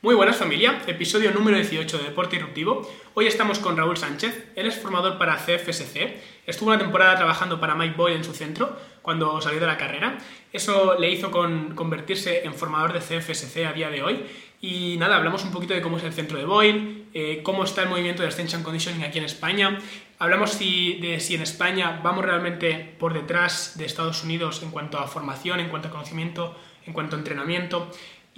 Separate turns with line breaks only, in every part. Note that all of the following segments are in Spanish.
Muy buenas familia, episodio número 18 de Deporte Irruptivo. Hoy estamos con Raúl Sánchez, él es formador para CFSC, estuvo una temporada trabajando para Mike Boyle en su centro cuando salió de la carrera. Eso le hizo convertirse en formador de CFSC a día de hoy. Y nada, hablamos un poquito de cómo es el centro de Boyle, eh, cómo está el movimiento de Extension Conditioning aquí en España. Hablamos de si en España vamos realmente por detrás de Estados Unidos en cuanto a formación, en cuanto a conocimiento, en cuanto a entrenamiento.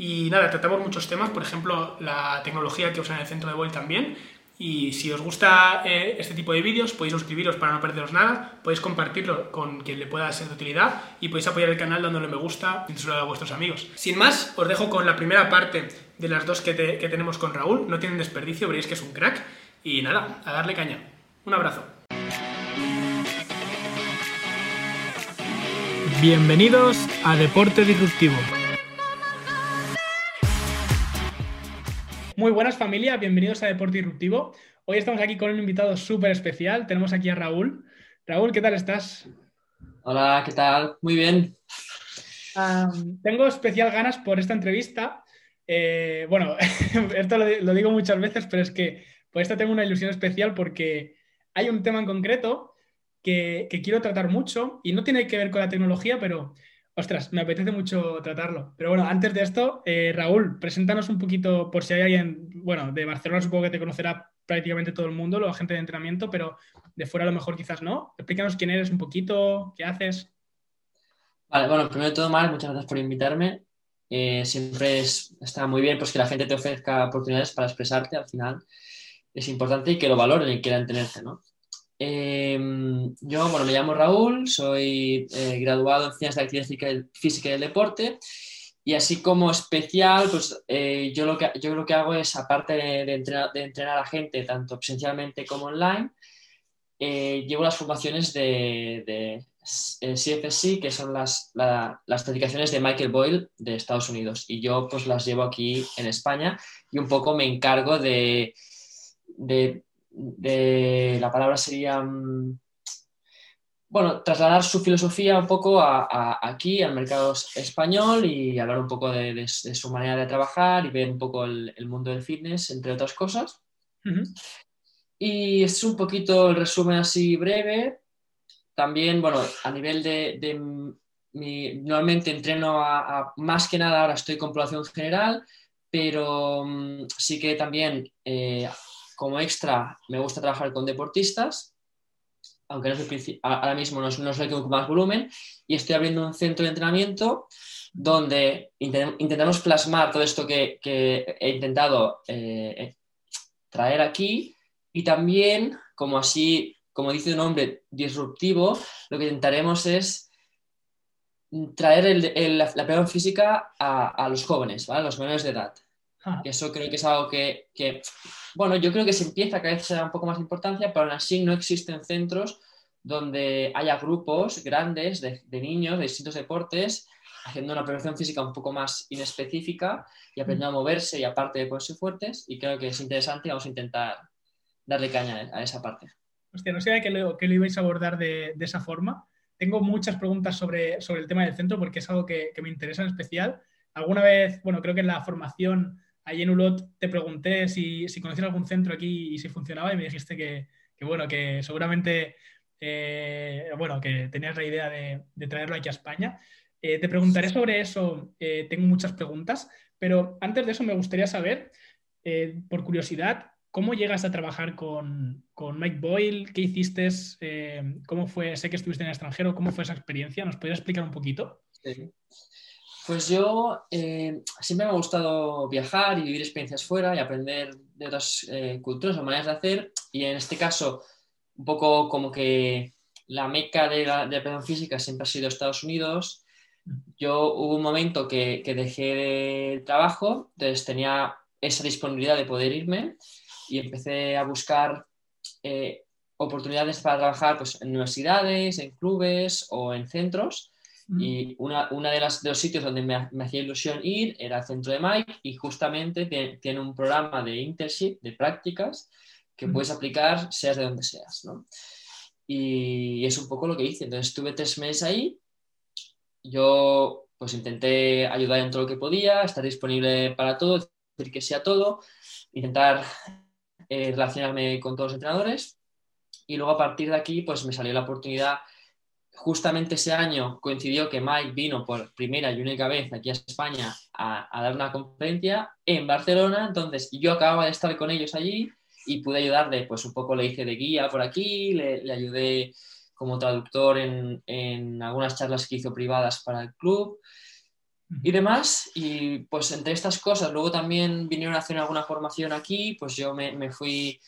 Y nada, tratamos muchos temas, por ejemplo, la tecnología que usan en el centro de Boyle también. Y si os gusta eh, este tipo de vídeos, podéis suscribiros para no perderos nada, podéis compartirlo con quien le pueda ser de utilidad y podéis apoyar el canal dándole me gusta y a vuestros amigos. Sin más, os dejo con la primera parte de las dos que, que tenemos con Raúl. No tienen desperdicio, veréis que es un crack. Y nada, a darle caña. Un abrazo. Bienvenidos a Deporte Disruptivo. Muy buenas familia, bienvenidos a Deporte Disruptivo. Hoy estamos aquí con un invitado súper especial. Tenemos aquí a Raúl. Raúl, ¿qué tal estás?
Hola, ¿qué tal? Muy bien.
tengo especial ganas por esta entrevista. Eh, bueno, esto lo, digo muchas veces, pero es que por esta tengo una ilusión especial porque hay un tema en concreto que, que quiero tratar mucho y no tiene que ver con la tecnología, pero Ostras, me apetece mucho tratarlo. Pero bueno, antes de esto, eh, Raúl, preséntanos un poquito, por si hay alguien, bueno, de Barcelona supongo que te conocerá prácticamente todo el mundo, la gente de entrenamiento, pero de fuera a lo mejor quizás no. Explícanos quién eres un poquito, qué haces.
Vale, bueno, primero de todo, Mar, muchas gracias por invitarme. Eh, siempre está muy bien pues, que la gente te ofrezca oportunidades para expresarte al final. Es importante y que lo valoren y quieran tenerte, ¿no? Em, yo, bueno, me llamo Raúl, soy eh, graduado en Ciencias de la Actividad Física y del Deporte y así como especial, pues eh, yo, lo que, yo lo que hago es, aparte de, entrenar, de entrenar, a gente, tanto presencialmente como online, eh, llevo las formaciones de, de CFSC, que son las, las certificaciones de Michael Boyle de Estados Unidos. Y yo pues las llevo aquí en España y un poco me encargo de, de de la palabra sería, mm, bueno, trasladar su filosofía un poco a, aquí, al mercado español y hablar un poco de, su manera de trabajar y ver un poco el, mundo del fitness, entre otras cosas. Y es un poquito el resumen así breve. También, bueno, a nivel de, mi, normalmente entreno a, más que nada, ahora estoy con población general, pero mm, sí que también eh, como extra, me gusta trabajar con deportistas, aunque no ahora mismo no no el que más volumen, y estoy abriendo un centro de entrenamiento donde intentamos plasmar todo esto que, he intentado eh, eh, traer aquí y también, como así, como dice un nombre disruptivo, lo que intentaremos es traer la, la física a, los jóvenes, a los menores de edad. Eso creo que es algo que, bueno, yo creo que se empieza cada vez a un poco más de importancia, pero aún así no existen centros donde haya grupos grandes de, niños de distintos deportes haciendo una preparación física un poco más inespecífica y aprendiendo a moverse y aparte de ponerse fuertes. Y creo que es interesante y vamos a intentar darle caña a esa parte.
Hostia, no sé que lo, que lo ibais a abordar de, de, esa forma. Tengo muchas preguntas sobre, sobre el tema del centro porque es algo que, que me interesa en especial. Alguna vez, bueno, creo que en la formación Allí en Ulot te pregunté si, si conocías algún centro aquí y si funcionaba y me dijiste que, bueno, que seguramente, eh, bueno, que tenías la idea de, traerlo aquí a España. Eh, te preguntaré sobre eso, eh, tengo muchas preguntas, pero antes de eso me gustaría saber, por curiosidad, ¿cómo llegas a trabajar con, Mike Boyle? ¿Qué hiciste? ¿Cómo fue? Sé que estuviste en el extranjero, ¿cómo fue esa experiencia? ¿Nos podrías explicar un poquito? Sí.
Pues yo eh, siempre me ha gustado viajar y vivir experiencias fuera y aprender de otras eh, culturas o maneras de hacer. Y en este caso, un poco como que la meca de la, de física siempre ha sido Estados Unidos. Yo hubo un momento que, que dejé el trabajo, entonces tenía esa disponibilidad de poder irme y empecé a buscar eh, oportunidades para trabajar pues, en universidades, en clubes o en centros y una, una de, las, de los sitios donde me, me, hacía ilusión ir era el centro de Mike y justamente tiene, un programa de internship, de prácticas, que puedes aplicar seas de donde seas, ¿no? Y es un poco lo que hice. Entonces estuve tres meses ahí. Yo pues intenté ayudar en todo lo que podía, estar disponible para todo, decir que sí a todo, intentar eh, relacionarme con todos los entrenadores y luego a partir de aquí pues me salió la oportunidad justamente ese año coincidió que Mike vino por primera y única vez aquí a España a, dar una conferencia en Barcelona, entonces yo acababa de estar con ellos allí y pude ayudarle, pues un poco le hice de guía por aquí, le, ayudé como traductor en, en, algunas charlas que hizo privadas para el club y demás. Y pues entre estas cosas, luego también vinieron a hacer alguna formación aquí, pues yo me, me fui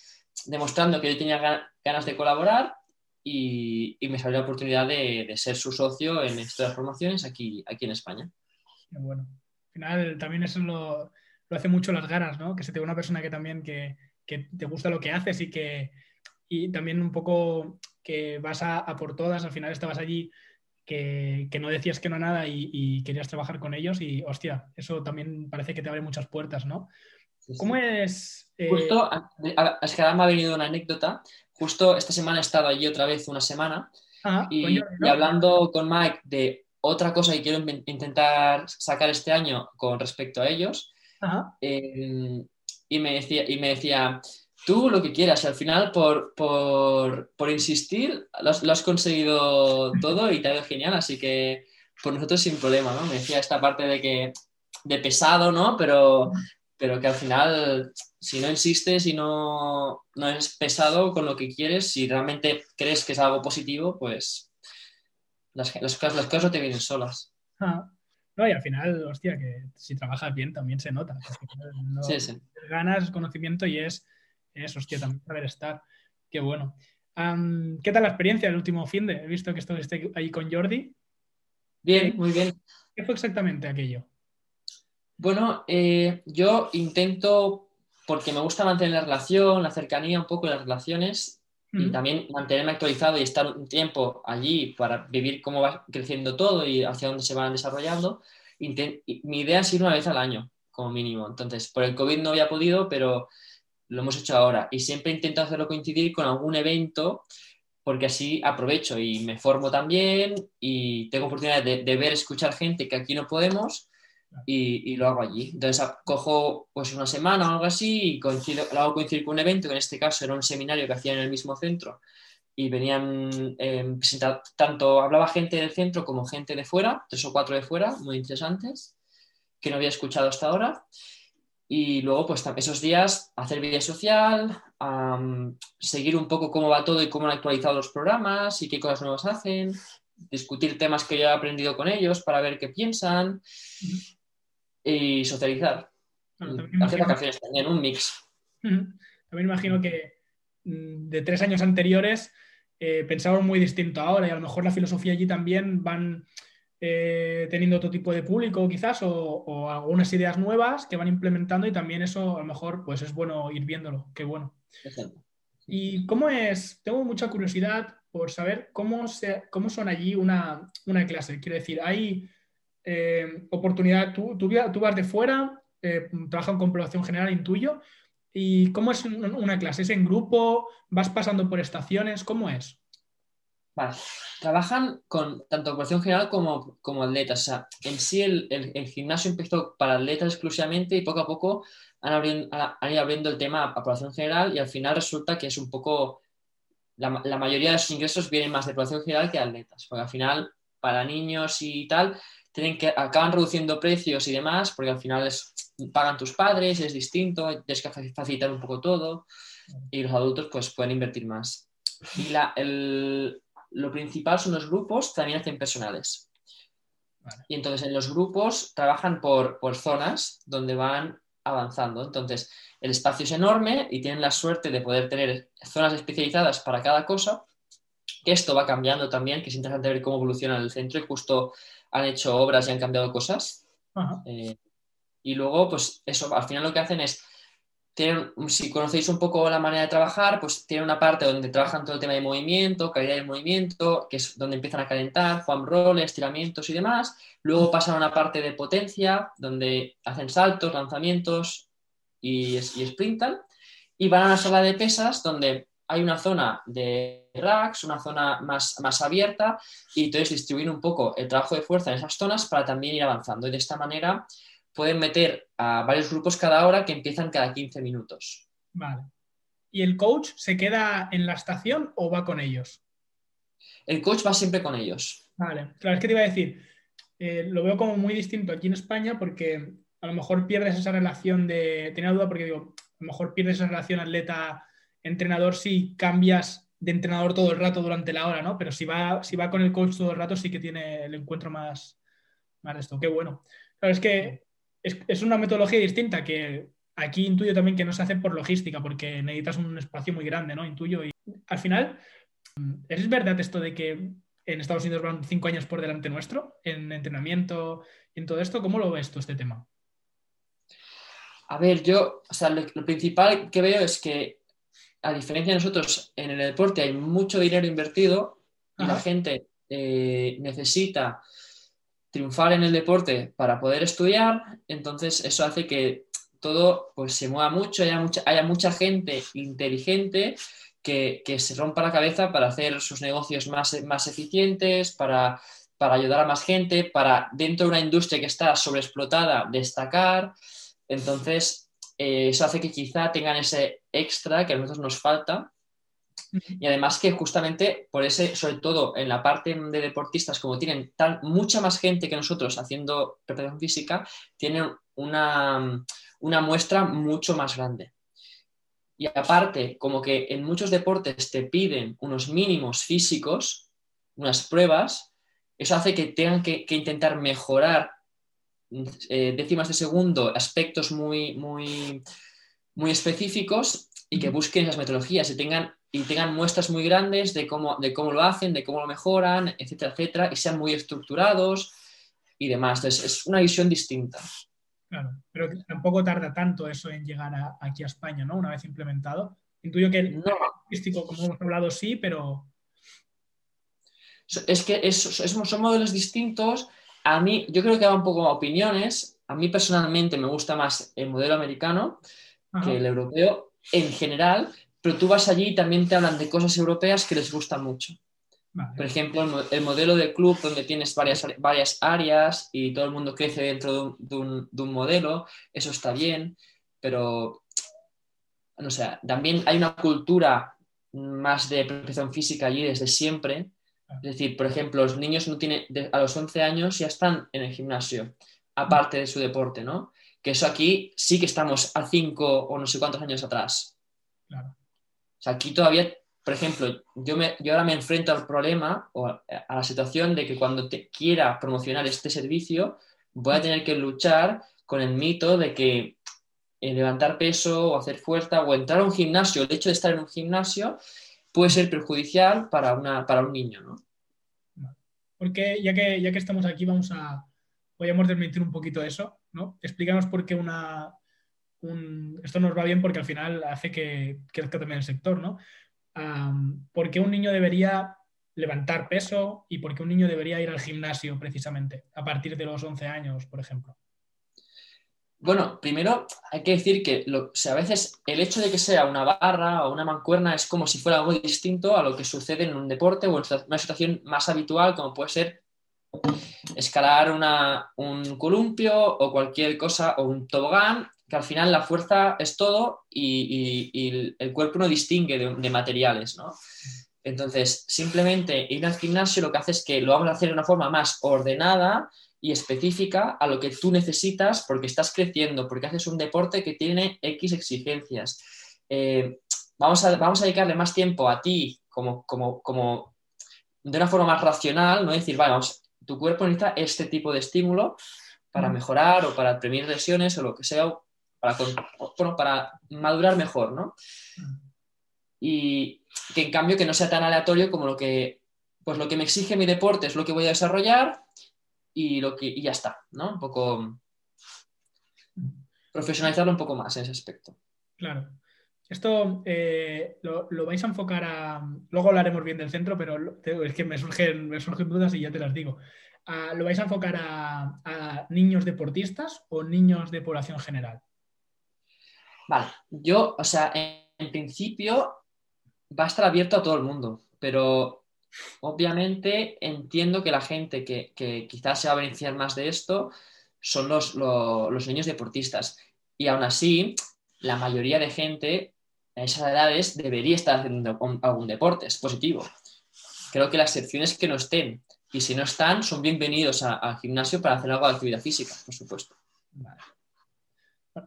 demostrando que yo tenía ganas de colaborar y, me salió la oportunidad de, ser su socio en estas formaciones aquí, aquí en España.
bueno. Al final también eso lo, lo hace mucho las ganas, ¿no? Que se te ve una persona que también que, que, te gusta lo que haces y que y también un poco que vas a, por todas, al final estabas allí que, que, no decías que no nada y, querías trabajar con ellos y hostia, eso también parece que te abre muchas puertas, ¿no? ¿Cómo es?
Eh... Justo, es que ahora me ha venido una anécdota justo esta semana he estado allí otra vez una semana ah, y, hablando con Mike de otra cosa que quiero intentar sacar este año con respecto a ellos. Em, y, me decía, y me decía, tú lo que quieras, al final por, por, insistir lo has, conseguido todo y te ha ido genial, así que por nosotros sin problema, ¿no? Me decía esta parte de que de pesado, ¿no? Pero, pero que al final, si no insistes y no, no es pesado con lo que quieres, si realmente crees que es algo positivo, pues las, las, cosas, las cosas no te vienen solas.
Ah. No, y al final, hostia, que si trabajas bien también se nota. sí, sí. Ganas conocimiento y es, es, hostia, también saber estar. Qué bueno. ¿Qué tal la experiencia del último fin de? He visto que estuviste ahí con Jordi.
Bien, muy bien.
¿Qué fue exactamente aquello?
Bueno, eh, yo intento, porque me gusta mantener la relación, la cercanía un poco las relaciones y también mantenerme actualizado y estar un tiempo allí para vivir cómo va creciendo todo y hacia dónde se van desarrollando. mi idea es ir una vez al año, como mínimo. Entonces, por el COVID no había podido, pero lo hemos hecho ahora. Y siempre intento hacerlo coincidir con algún evento porque así aprovecho y me formo también y tengo oportunidad de, de ver, escuchar gente que aquí no podemos y, lo hago allí. Entonces cojo pues una semana o algo así y coincido, lo hago coincidir con un evento, que en este caso era un seminario que hacían en el mismo centro y venían eh, tanto hablaba gente del centro como gente de fuera, tres o cuatro de fuera, muy interesantes, que no había escuchado hasta ahora. Y luego, pues esos días, hacer vida social, seguir un poco cómo va todo y cómo han actualizado los programas y qué cosas nuevas hacen, discutir temas que yo he aprendido con ellos para ver qué piensan y socializar. Hacer vacaciones también, un mix.
También imagino que mm, de tres años anteriores eh, pensamos muy distinto ahora y a lo mejor la filosofía allí también van eh, teniendo otro tipo de público quizás o, algunas ideas nuevas que van implementando y también eso a lo mejor pues es bueno ir viéndolo, qué bueno. ¿Y cómo es? Tengo mucha curiosidad por saber cómo, se, cómo son allí una, una clase. Quiero decir, hay eh, oportunidad, tú, tú, vas de fuera, eh, trabajas con población general, intuyo, ¿y cómo es una clase? ¿Es en grupo? ¿Vas pasando por estaciones? ¿Cómo es?
Vale. Trabajan con tanto población general como, como atletas. O sea, en sí el, el, gimnasio empezó para atletas exclusivamente y poco a poco han, ido abriendo el tema a, población general y al final resulta que es un poco... La, la mayoría de sus ingresos vienen más de población general que de atletas, porque al final para niños y tal tienen que, acaban reduciendo precios y demás, porque al final es, pagan tus padres, es distinto, tienes que facilitar un poco todo y los adultos pues pueden invertir más. Y la, el, lo principal son los grupos, también hacen personales. Y entonces en los grupos trabajan por, por zonas donde van avanzando. Entonces el espacio es enorme y tienen la suerte de poder tener zonas especializadas para cada cosa. Que esto va cambiando también, que es interesante ver cómo evoluciona el centro y justo han hecho obras y han cambiado cosas. Eh, y luego, pues eso, al final lo que hacen es, tienen, si conocéis un poco la manera de trabajar, pues tienen una parte donde trabajan todo el tema de movimiento, calidad del movimiento, que es donde empiezan a calentar, foam roles, estiramientos y demás. Luego pasan a una parte de potencia, donde hacen saltos, lanzamientos y, y sprintan. Y van a la sala de pesas, donde hay una zona de racks, una zona más, más abierta y entonces distribuir un poco el trabajo de fuerza en esas zonas para también ir avanzando. Y de esta manera, pueden meter a varios grupos cada hora que empiezan cada 15 minutos.
Vale. ¿Y el coach se queda en la estación o va con ellos?
El coach va siempre con ellos.
Vale, claro, es que te iba a decir, eh, lo veo como muy distinto aquí en España porque a lo mejor pierdes esa relación de. Tenía duda porque digo, a lo mejor pierdes esa relación atleta-entrenador si cambias de entrenador todo el rato durante la hora, ¿no? Pero si va, si va con el coach todo el rato, sí que tiene el encuentro más, más esto. Qué bueno. Claro, es que es, una metodología distinta que aquí intuyo también que no se hace por logística, porque necesitas un espacio muy grande, ¿no? Intuyo. Y al final, ¿es verdad esto de que en Estados Unidos van cinco años por delante nuestro en entrenamiento y en todo esto? ¿Cómo lo ves tú este tema?
A ver, yo, o sea, lo, principal que veo es que, a diferencia de nosotros, en el deporte hay mucho dinero invertido y la gente eh, necesita triunfar en el deporte para poder estudiar, entonces eso hace que todo pues, se mueva mucho, haya mucha, haya mucha gente inteligente que, se rompa la cabeza para hacer sus negocios más, más eficientes, para, para ayudar a más gente, para dentro de una industria que está sobreexplotada destacar. Entonces, eh, eso hace que quizá tengan ese extra que a nosotros nos falta. Y además que justamente por ese, sobre todo en la parte de deportistas, como tienen tan, mucha más gente que nosotros haciendo preparación física, tienen una, una muestra mucho más grande. Y aparte, como que en muchos deportes te piden unos mínimos físicos, unas pruebas, eso hace que tengan que intentar mejorar eh, décimas de segundo, aspectos muy, muy, muy específicos y que busquen esas metodologías y tengan, y tengan muestras muy grandes de cómo, de cómo lo hacen, de cómo lo mejoran, etcétera, etcétera, y sean muy estructurados y demás. Entonces, es una visión distinta.
Claro, pero tampoco tarda tanto eso en llegar aquí a España, ¿no? Una vez implementado. Intuyo que el no. como hemos hablado, sí, pero...
Es que son modelos distintos a mí, yo creo que va un poco a opiniones. A mí personalmente me gusta más el modelo americano que el europeo en general, pero tú vas allí y también te hablan de cosas europeas que les gustan mucho. Por ejemplo, el, modelo de club donde tienes varias, varias áreas y todo el mundo crece dentro de un, de un modelo, eso está bien, pero no sé, también hay una cultura más de preparación física allí desde siempre es decir, por ejemplo, los niños no tienen, a los 11 años ya están en el gimnasio, aparte de su deporte, ¿no? Que eso aquí sí que estamos a 5 o no sé cuántos años atrás. Claro. O sea, aquí todavía, por ejemplo, yo, me, yo ahora me enfrento al problema o a, la situación de que cuando te quiera promocionar este servicio, voy a tener que luchar con el mito de que eh, levantar peso o hacer fuerza o entrar a un gimnasio, el hecho de estar en un gimnasio puede ser perjudicial para, una, para un niño, ¿no?
Porque ya que, ya que estamos aquí, vamos a, podríamos desmentir un poquito eso, ¿no? Explícanos por qué una, esto nos va bien porque al final hace que crezca también el sector, ¿no? ¿Por qué un niño debería levantar peso y por qué un niño debería ir al gimnasio precisamente a partir de los 11 años, por ejemplo?
Bueno, primero hay que decir que a veces el hecho de que sea una barra o una mancuerna es como si fuera algo distinto a lo que sucede en un deporte o en una situación más habitual, como puede ser escalar un columpio o cualquier cosa, o un tobogán, que al final la fuerza es todo y, el cuerpo no distingue de, materiales, ¿no? Entonces, simplemente ir al gimnasio lo que hace es que lo vamos a hacer de una forma más ordenada y específica a lo que tú necesitas porque estás creciendo, porque haces un deporte que tiene X exigencias. Eh, vamos, a, vamos a dedicarle más tiempo a ti como, como, como de una forma más racional, no decir, vamos, tu cuerpo necesita este tipo de estímulo para mejorar o para prevenir lesiones o lo que sea, para, para madurar mejor, ¿no? Y que en cambio que no sea tan aleatorio como lo que, pues lo que me exige mi deporte es lo que voy a desarrollar y, lo que, y ya está, ¿no? Un poco profesionalizarlo un poco más en ese aspecto.
Claro. Esto eh, lo, vais a enfocar a. Luego hablaremos bien del centro, pero es que me surgen, me surgen dudas y ya te las digo. Ah, ¿Lo vais a enfocar a, niños deportistas o niños de población general?
Vale, yo, o sea, en principio va a estar abierto a todo el mundo, pero Obviamente entiendo que la gente que, quizás se va a beneficiar más de esto son los, los, niños deportistas. Y aún así, la mayoría de gente a esas edades debería estar haciendo algún deporte, es positivo. Creo que las excepciones que no estén, y si no están, son bienvenidos al gimnasio para hacer algo de actividad física, por supuesto.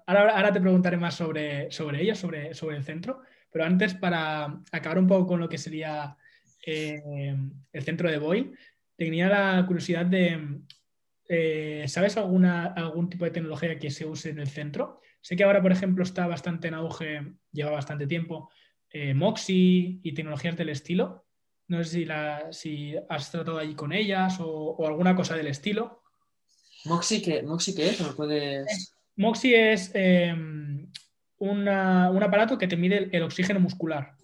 Ahora, te preguntaré más sobre, sobre ellos, sobre, sobre el centro, pero antes, para acabar un poco con lo que sería eh, el centro de Boy, tenía la curiosidad de, eh, ¿sabes alguna, algún tipo de tecnología que se use en el centro? Sé que ahora, por ejemplo, está bastante en auge, lleva bastante tiempo, eh, Moxie y tecnologías del estilo. No sé si, la, si has tratado allí con ellas o, alguna cosa del estilo.
¿Moxie qué, Moxie qué es? puedes...?
Moxie es em, un aparato que te mide el oxígeno muscular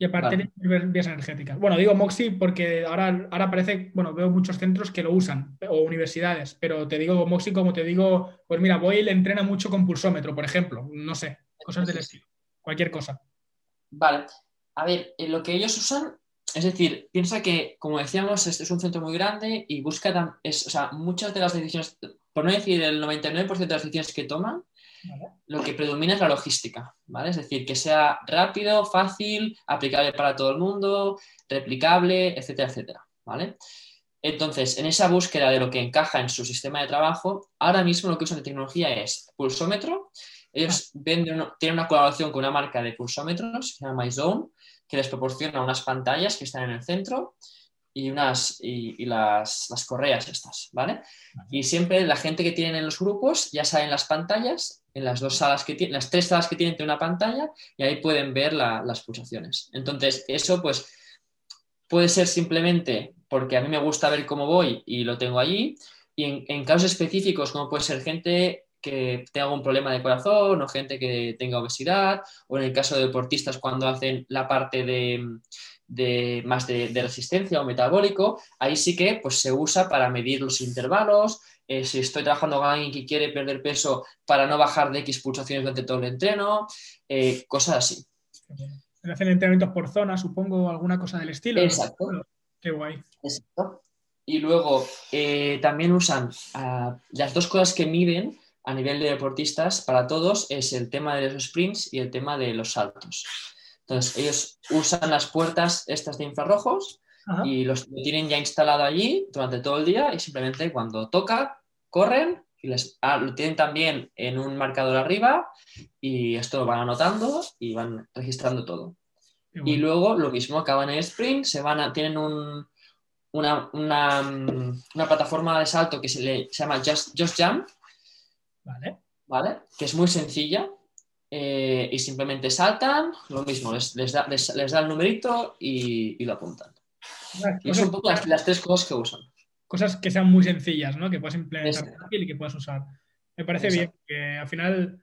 y a partir de vías energéticas. Bueno, digo Moxie porque ahora, ahora parece, bueno, veo muchos centros que lo usan, o universidades, pero te digo Moxie como te digo, pues mira, Boyle entrena mucho con pulsómetro, por ejemplo, no sé, cosas del estilo, cualquier cosa.
Vale, a ver, lo que ellos usan, es decir, piensa que, como decíamos, este es un centro muy grande y busca, es, o sea, muchas de las decisiones, por no decir el 99% de las decisiones que toman, lo que predomina es la logística, ¿vale? Es decir, que sea rápido, fácil, aplicable para todo el mundo, replicable, etcétera, etcétera, ¿vale? Entonces, en esa búsqueda de lo que encaja en su sistema de trabajo, ahora mismo lo que usan de tecnología es pulsómetro. Ellos tienen una colaboración con una marca de pulsómetros, que se llama MyZone, que les proporciona unas pantallas que están en el centro y, unas, y, las, correas estas, ¿vale? Y siempre la gente que tienen en los grupos ya saben las pantallas, en las dos salas que tienen, las tres salas que tienen, una pantalla y ahí pueden ver las pulsaciones. Entonces, eso pues puede ser simplemente porque a mí me gusta ver cómo voy y lo tengo allí, y en, casos específicos, como puede ser gente que tenga algún problema de corazón o gente que tenga obesidad, o en el caso de deportistas cuando hacen la parte de, de, más de, resistencia o metabólico, ahí sí que pues, se usa para medir los intervalos. Eh, si estoy trabajando con alguien que quiere perder peso para no bajar de X pulsaciones durante todo el entreno, eh, cosas así.
Hacen entrenamientos por zona, supongo, alguna cosa del estilo.
Exacto.
Qué guay.
Exacto. Y luego eh, también usan ah, las dos cosas que miden a nivel de deportistas para todos es el tema de los sprints y el tema de los saltos. Entonces, ellos usan las puertas estas de infrarrojos y los tienen ya instalado allí durante todo el día y simplemente cuando toca, corren y les, ah, lo tienen también en un marcador arriba y esto lo van anotando y van registrando todo. Y luego lo mismo, acaban el sprint, se van a, tienen un, una, una, una, plataforma de salto que se, le, se llama Just, Just Jump,
¿Vale?
¿vale? que es muy sencilla eh, y simplemente saltan, lo mismo, les, les, da, les, da, el numerito y, lo apuntan. y son un poco las, tres cosas que usan.
Cosas que sean muy sencillas, ¿no? Que puedas implementar y que puedas usar. Me parece bien, que al final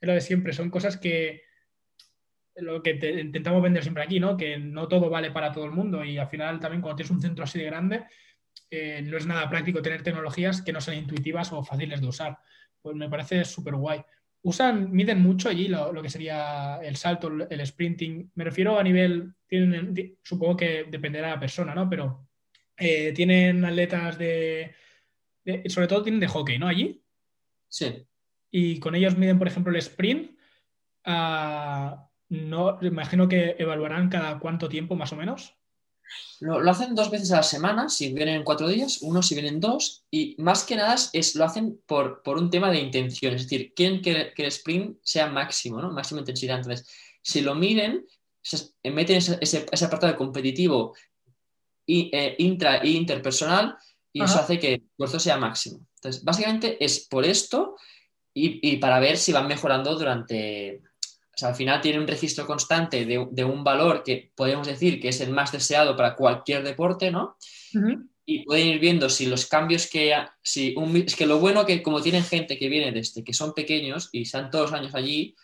es lo de siempre, son cosas que lo que intentamos vender siempre aquí, ¿no? Que no todo vale para todo el mundo y al final también cuando tienes un centro así de grande, eh, no es nada práctico tener tecnologías que no sean intuitivas o fáciles de usar. Pues me parece súper guay usan, miden mucho allí lo, que sería el salto, el sprinting. Me refiero a nivel, tienen, supongo que dependerá de la persona, ¿no? Pero eh, tienen atletas de, sobre todo tienen de hockey, ¿no? Allí.
Sí.
Y con ellos miden, por ejemplo, el sprint. Ah, no, imagino que evaluarán cada cuánto tiempo, más o menos.
Lo, hacen dos veces a la semana, si vienen cuatro días, uno si vienen dos, y más que nada es, lo hacen por, por un tema de intención, es decir, quieren que, el sprint sea máximo, ¿no? Máxima intensidad. Entonces, si lo miden, meten ese, ese, apartado competitivo y, eh, intra e interpersonal y eso hace que el esfuerzo sea máximo. Entonces, básicamente es por esto y, y para ver si van mejorando durante, o sea, al final tiene un registro constante de, un valor que podemos decir que es el más deseado para cualquier deporte, ¿no? Y pueden ir viendo si los cambios que... Si es que lo bueno que como tienen gente que viene desde que son pequeños y están todos los años allí,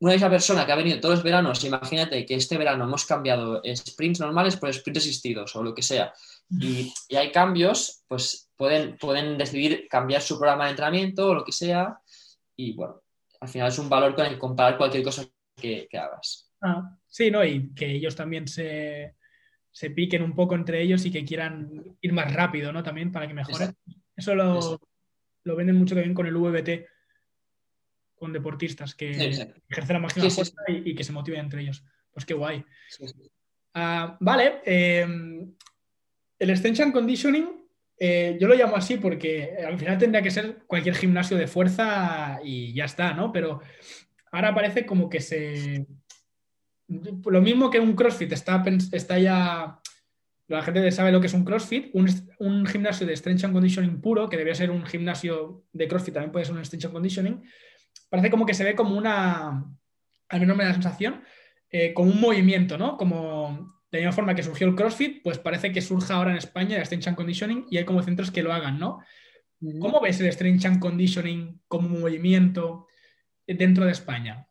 una misma persona que ha venido todos los veranos, imagínate que este verano hemos cambiado sprints normales por sprints asistidos o lo que sea, y, y, hay cambios, pues pueden, pueden decidir cambiar su programa de entrenamiento o lo que sea, y bueno, al final es un valor con el que comparar cualquier cosa que, hagas.
Ah, sí, ¿no? Y que ellos también se, piquen un poco entre ellos y que quieran ir más rápido, ¿no? También para que mejoren. Eso lo, lo venden mucho también con el VBT, con deportistas que ejercen la máxima fuerza y, que se motiven entre ellos. Pues qué guay. Ah, vale, em, el Extension Conditioning, eh, yo lo llamo así porque al final tendría que ser cualquier gimnasio de fuerza y ya está, ¿no? Pero ahora parece como que se... Lo mismo que un CrossFit está, está ya la gente sabe lo que es un CrossFit, un, gimnasio de strength and conditioning puro, que debería ser un gimnasio de CrossFit, también puede ser un strength and conditioning, parece como que se ve como una, al menos me da la sensación, eh, como un movimiento, ¿no? Como de la misma forma que surgió el CrossFit, pues parece que surja ahora en España el strength and conditioning y hay como centros que lo hagan, ¿no? ¿Cómo ves el strength and conditioning como movimiento dentro de España?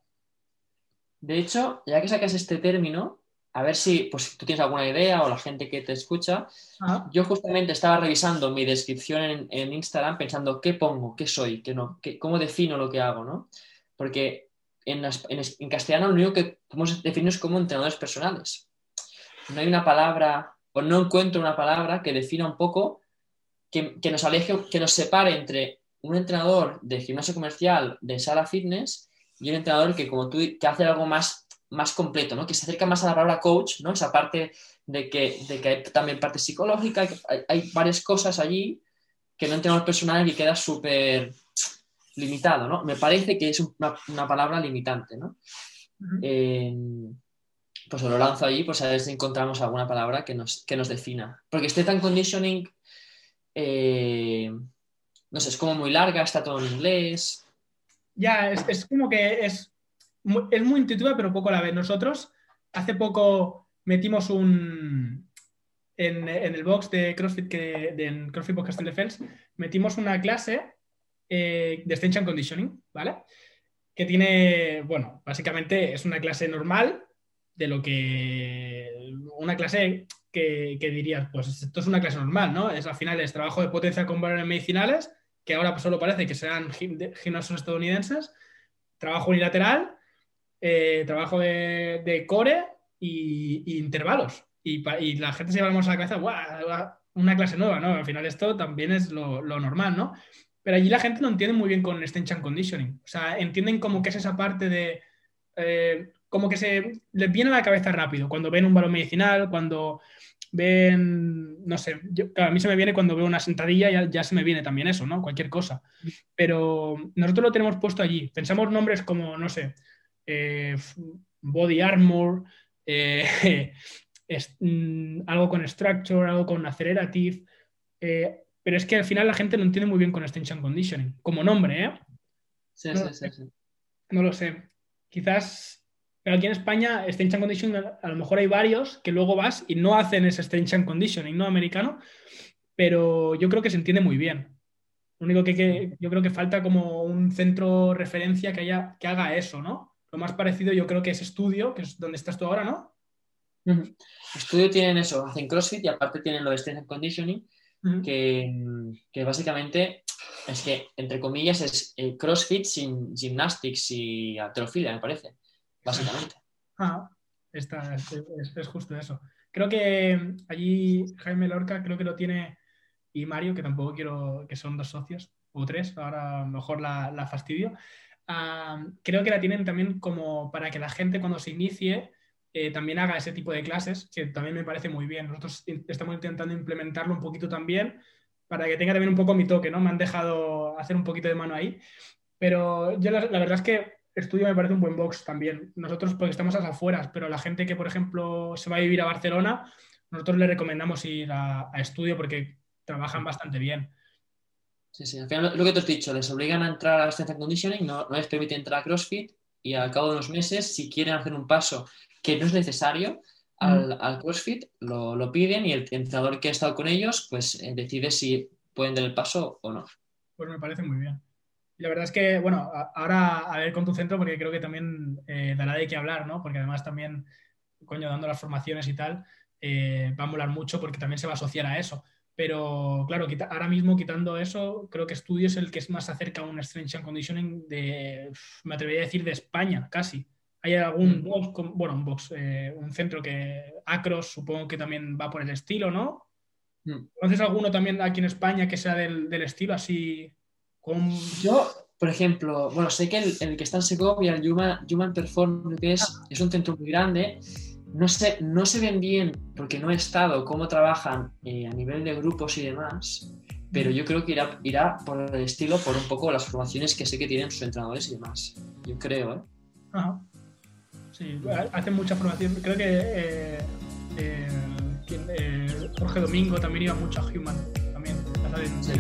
De hecho, ya que sacas este término, a ver si pues, tú tienes alguna idea o la gente que te escucha. Ah. Yo justamente estaba revisando mi descripción en, Instagram pensando qué pongo, qué soy, qué no, qué, cómo defino lo que hago, ¿no? Porque en, en, castellano lo único que podemos definir es como entrenadores personales. No hay una palabra, o no encuentro una palabra que defina un poco, que, que nos aleje, que nos separe entre un entrenador de gimnasio comercial, de sala fitness, y un entrenador que, como tú, que hace algo más más completo, ¿no? que se acerca más a la palabra coach, ¿no? esa parte de que, de que hay también parte psicológica, hay, varias cosas allí que no tenemos personal y queda súper limitado. ¿no? Me parece que es una, palabra limitante. ¿no? pues lo lanzo allí, pues a ver si encontramos alguna palabra que nos, que nos defina. Porque este tan conditioning, eh, no sé, es como muy larga, está todo en inglés.
Ya, es, es como que es es muy intuitiva, pero poco a la vez. Nosotros hace poco metimos un. En, el box de CrossFit, que, de CrossFit Box Defense, metimos una clase eh, de Extension Conditioning, ¿vale? Que tiene, bueno, básicamente es una clase normal de lo que. Una clase que, dirías, pues esto es una clase normal, ¿no? Es al final es trabajo de potencia con valores medicinales, que ahora solo parece que serán gimnasios estadounidenses, trabajo unilateral eh, trabajo de, core y, intervalos. Y, la gente se lleva a la cabeza. Una clase nueva, ¿no? Al final esto también es lo, normal, ¿no? Pero allí la gente no entiende muy bien con extension conditioning. O sea, entienden como que es esa parte de... Eh, como que se les viene a la cabeza rápido cuando ven un balón medicinal, cuando ven, no sé, a mí se me viene cuando veo una sentadilla, ya, ya, se me viene también eso, ¿no? Cualquier cosa. Pero nosotros lo tenemos puesto allí. Pensamos nombres como, no sé, eh, body armor, eh, mm, algo con structure, algo con accelerative. Eh, pero es que al final la gente no entiende muy bien con extension conditioning, como nombre, ¿eh?
Sí, no, sí, sí,
No lo sé. Quizás, pero aquí en España, extension conditioning, a lo mejor hay varios que luego vas y no hacen ese extension conditioning, ¿no? Americano, pero yo creo que se entiende muy bien. Lo único que, yo creo que falta como un centro referencia que, haya, que haga eso, ¿no? Lo más parecido yo creo que es estudio, que es donde estás tú ahora, ¿no?
Estudio tienen eso, hacen CrossFit y aparte tienen lo de Strength Conditioning, que, básicamente es que, entre comillas, es eh, CrossFit sin gymnastics y alterofilia, me parece, básicamente.
Ah, está, es, justo eso. Creo que allí Jaime Lorca creo que lo tiene y Mario, que tampoco quiero, que son dos socios, o tres, ahora mejor la, la fastidio creo que la tienen también como para que la gente cuando se inicie eh, también haga ese tipo de clases, que también me parece muy bien. Nosotros estamos intentando implementarlo un poquito también para que tenga también un poco mi toque, ¿no? Me han dejado hacer un poquito de mano ahí. Pero yo la, verdad es que estudio me parece un buen box también. Nosotros porque estamos a las afueras, pero la gente que, por ejemplo, se va a vivir a Barcelona, nosotros le recomendamos ir a estudio porque trabajan bastante bien.
Sí, sí, al final lo que te has dicho, les obligan a entrar a la strength and conditioning, no, les permite entrar a CrossFit y al cabo de unos meses, si quieren hacer un paso que no es necesario al, CrossFit, lo, piden y el entrenador que ha estado con ellos, pues eh, decide si pueden dar el paso o no.
Pues me parece muy bien. Y la verdad es que, bueno, ahora a ver con tu centro, porque creo que también eh, dará de qué hablar, ¿no? Porque además también, coño, dando las formaciones y tal, eh, va a molar mucho porque también se va a asociar a eso. Pero claro, ahora mismo quitando eso, creo que Estudio es el que es más acerca a un Strength and Conditioning de, me atrevería a decir, de España, casi. Hay algún mm. box, bueno, un box, eh, un centro que Acros supongo que también va por el estilo, ¿no? Mm. ¿Conoces alguno también aquí en España que sea del, estilo así Con...
Yo, por ejemplo, bueno, sé que el, que está en Segovia, el Human, Human Performance, ah. es un centro muy grande. No sé, no se ven bien, porque no he estado, cómo trabajan eh, a nivel de grupos y demás, pero yo creo que irá, irá por el estilo, por un poco las formaciones que sé que tienen sus entrenadores y demás. Yo creo, ¿eh? Ajá.
Sí, hacen mucha formación. Creo que eh, eh, Jorge Domingo también iba mucho a Human, también. Sí.